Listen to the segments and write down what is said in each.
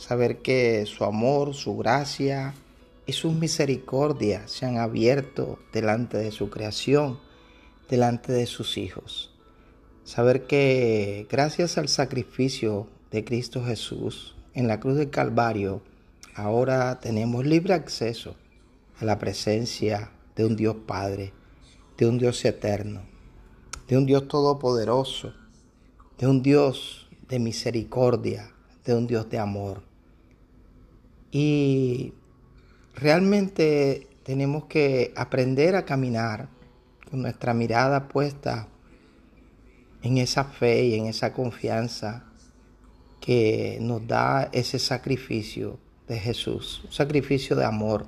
saber que su amor, su gracia y sus misericordias se han abierto delante de su creación, delante de sus hijos. Saber que gracias al sacrificio de Cristo Jesús en la cruz del Calvario, ahora tenemos libre acceso a la presencia de un Dios Padre, de un Dios eterno, de un Dios todopoderoso, de un Dios de misericordia, de un Dios de amor. Y realmente tenemos que aprender a caminar con nuestra mirada puesta en esa fe y en esa confianza que nos da ese sacrificio de Jesús, un sacrificio de amor.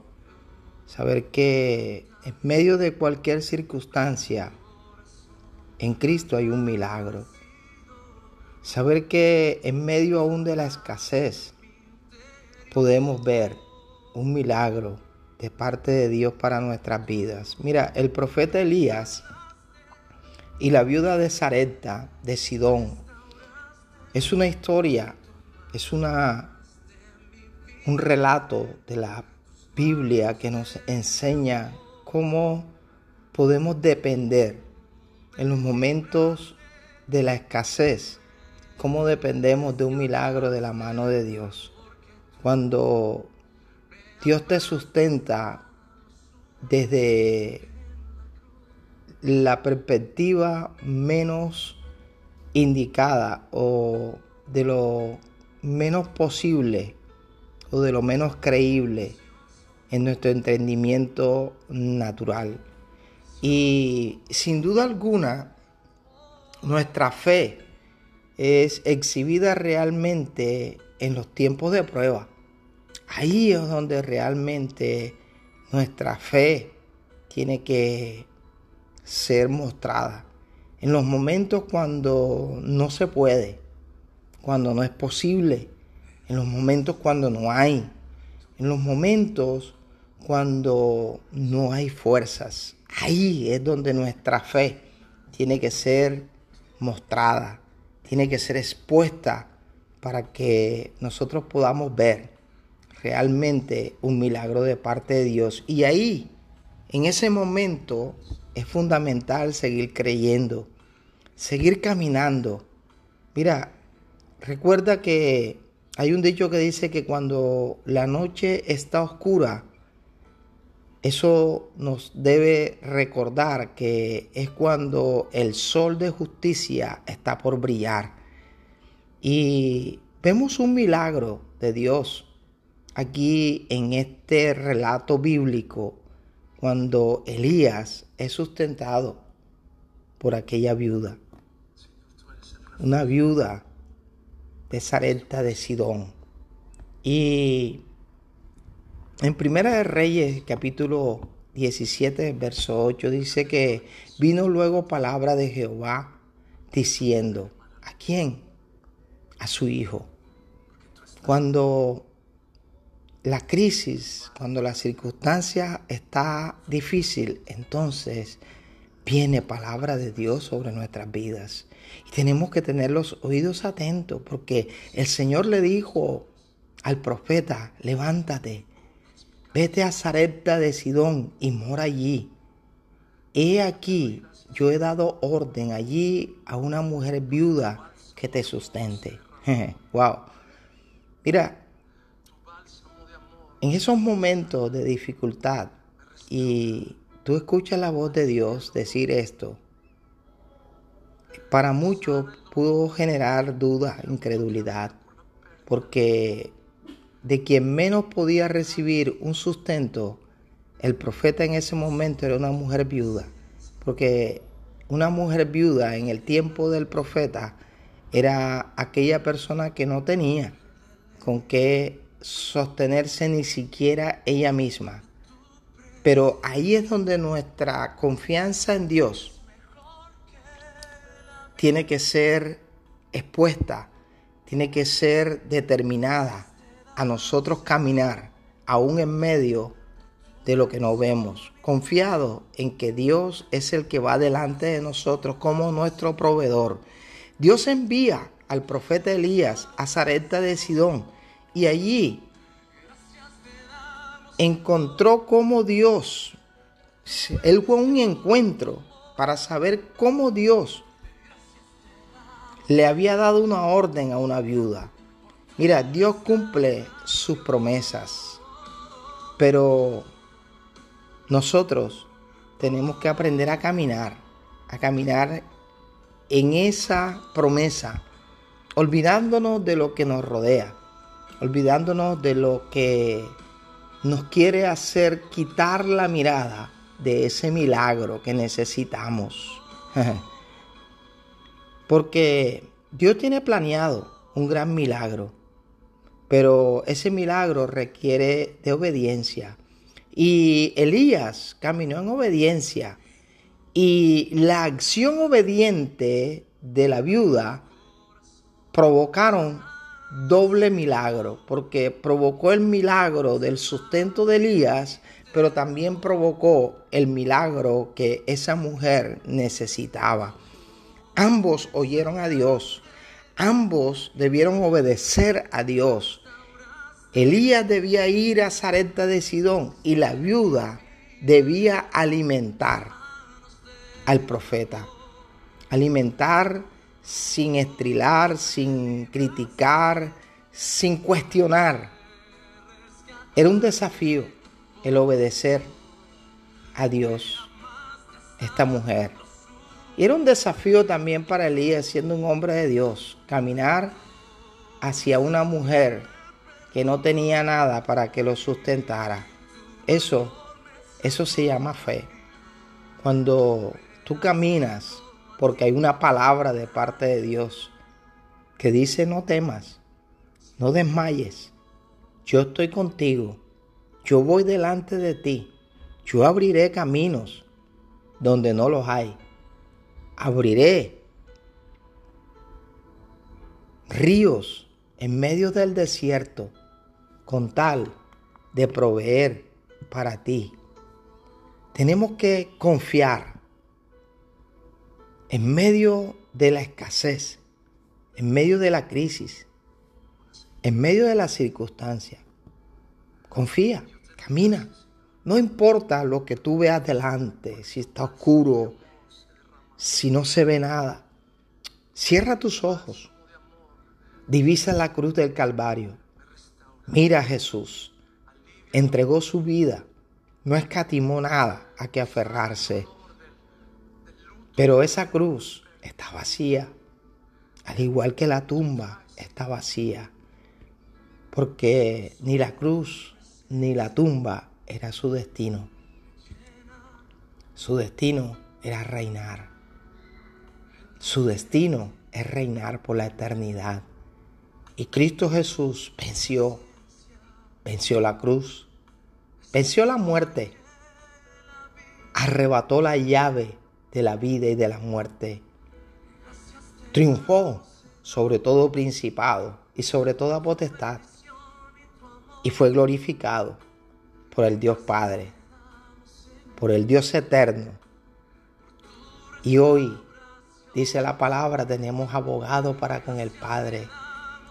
Saber que en medio de cualquier circunstancia, en Cristo hay un milagro. Saber que en medio aún de la escasez podemos ver un milagro de parte de Dios para nuestras vidas. Mira, el profeta Elías y la viuda de Sarepta de Sidón es una historia, es una un relato de la Biblia que nos enseña cómo podemos depender en los momentos de la escasez, cómo dependemos de un milagro de la mano de Dios. Cuando Dios te sustenta desde la perspectiva menos indicada o de lo menos posible o de lo menos creíble en nuestro entendimiento natural. Y sin duda alguna, nuestra fe es exhibida realmente en los tiempos de prueba. Ahí es donde realmente nuestra fe tiene que ser mostrada. En los momentos cuando no se puede, cuando no es posible, en los momentos cuando no hay, en los momentos cuando no hay fuerzas. Ahí es donde nuestra fe tiene que ser mostrada, tiene que ser expuesta para que nosotros podamos ver realmente un milagro de parte de Dios. Y ahí, en ese momento, es fundamental seguir creyendo, seguir caminando. Mira, recuerda que hay un dicho que dice que cuando la noche está oscura, eso nos debe recordar que es cuando el sol de justicia está por brillar. Y vemos un milagro de Dios aquí en este relato bíblico cuando Elías es sustentado por aquella viuda. Una viuda de Sarepta de Sidón. Y en Primera de Reyes, capítulo 17, verso 8, dice que vino luego palabra de Jehová diciendo, ¿a quién? A su hijo. Cuando la crisis, cuando la circunstancia está difícil, entonces viene palabra de Dios sobre nuestras vidas. Y tenemos que tener los oídos atentos porque el Señor le dijo al profeta, levántate, vete a Zarepta de Sidón y mora allí. He aquí, yo he dado orden allí a una mujer viuda que te sustente. wow. Mira, en esos momentos de dificultad y tú escuchas la voz de Dios decir esto, para muchos pudo generar duda, incredulidad, porque de quien menos podía recibir un sustento, el profeta en ese momento era una mujer viuda, porque una mujer viuda en el tiempo del profeta era aquella persona que no tenía, con qué sostenerse ni siquiera ella misma. Pero ahí es donde nuestra confianza en Dios tiene que ser expuesta, tiene que ser determinada a nosotros caminar aún en medio de lo que no vemos, confiado en que Dios es el que va delante de nosotros como nuestro proveedor. Dios envía al profeta Elías a Zareta de Sidón y allí encontró cómo Dios, él fue un encuentro para saber cómo Dios le había dado una orden a una viuda. Mira, Dios cumple sus promesas, pero nosotros tenemos que aprender a caminar, a caminar en esa promesa, olvidándonos de lo que nos rodea, olvidándonos de lo que nos quiere hacer quitar la mirada de ese milagro que necesitamos. Porque Dios tiene planeado un gran milagro, pero ese milagro requiere de obediencia. Y Elías caminó en obediencia. Y la acción obediente de la viuda provocaron doble milagro, porque provocó el milagro del sustento de Elías, pero también provocó el milagro que esa mujer necesitaba. Ambos oyeron a Dios, ambos debieron obedecer a Dios. Elías debía ir a Zareta de Sidón y la viuda debía alimentar al profeta, alimentar sin estrilar, sin criticar, sin cuestionar. Era un desafío el obedecer a Dios, esta mujer. Y era un desafío también para Elías, siendo un hombre de Dios, caminar hacia una mujer que no tenía nada para que lo sustentara. Eso, eso se llama fe. Cuando tú caminas porque hay una palabra de parte de Dios que dice no temas, no desmayes, yo estoy contigo, yo voy delante de ti, yo abriré caminos donde no los hay, abriré ríos en medio del desierto con tal de proveer para ti. Tenemos que confiar en medio de la escasez, en medio de la crisis, en medio de la circunstancia, confía, camina. No importa lo que tú veas delante, si está oscuro, si no se ve nada. Cierra tus ojos. Divisa la cruz del Calvario. Mira a Jesús. Entregó su vida. No escatimó nada a que aferrarse. Pero esa cruz está vacía, al igual que la tumba está vacía, porque ni la cruz ni la tumba era su destino. Su destino era reinar. Su destino es reinar por la eternidad. Y Cristo Jesús venció, venció la cruz, venció la muerte, arrebató la llave de la vida y de la muerte. Triunfó sobre todo principado y sobre toda potestad y fue glorificado por el Dios Padre, por el Dios eterno. Y hoy, dice la palabra, tenemos abogado para con el Padre.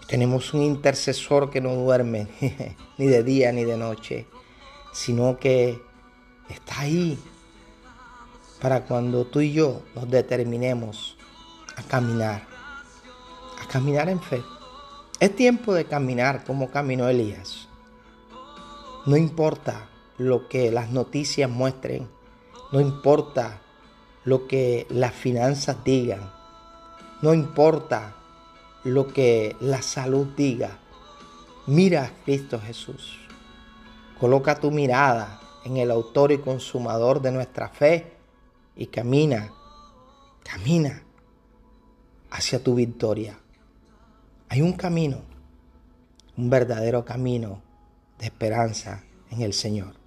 Tenemos un intercesor que no duerme ni de día ni de noche, sino que está ahí para cuando tú y yo nos determinemos a caminar, a caminar en fe. Es tiempo de caminar como caminó Elías. No importa lo que las noticias muestren, no importa lo que las finanzas digan, no importa lo que la salud diga. Mira a Cristo Jesús. Coloca tu mirada en el autor y consumador de nuestra fe y camina, camina hacia tu victoria. Hay un camino, un verdadero camino de esperanza en el Señor.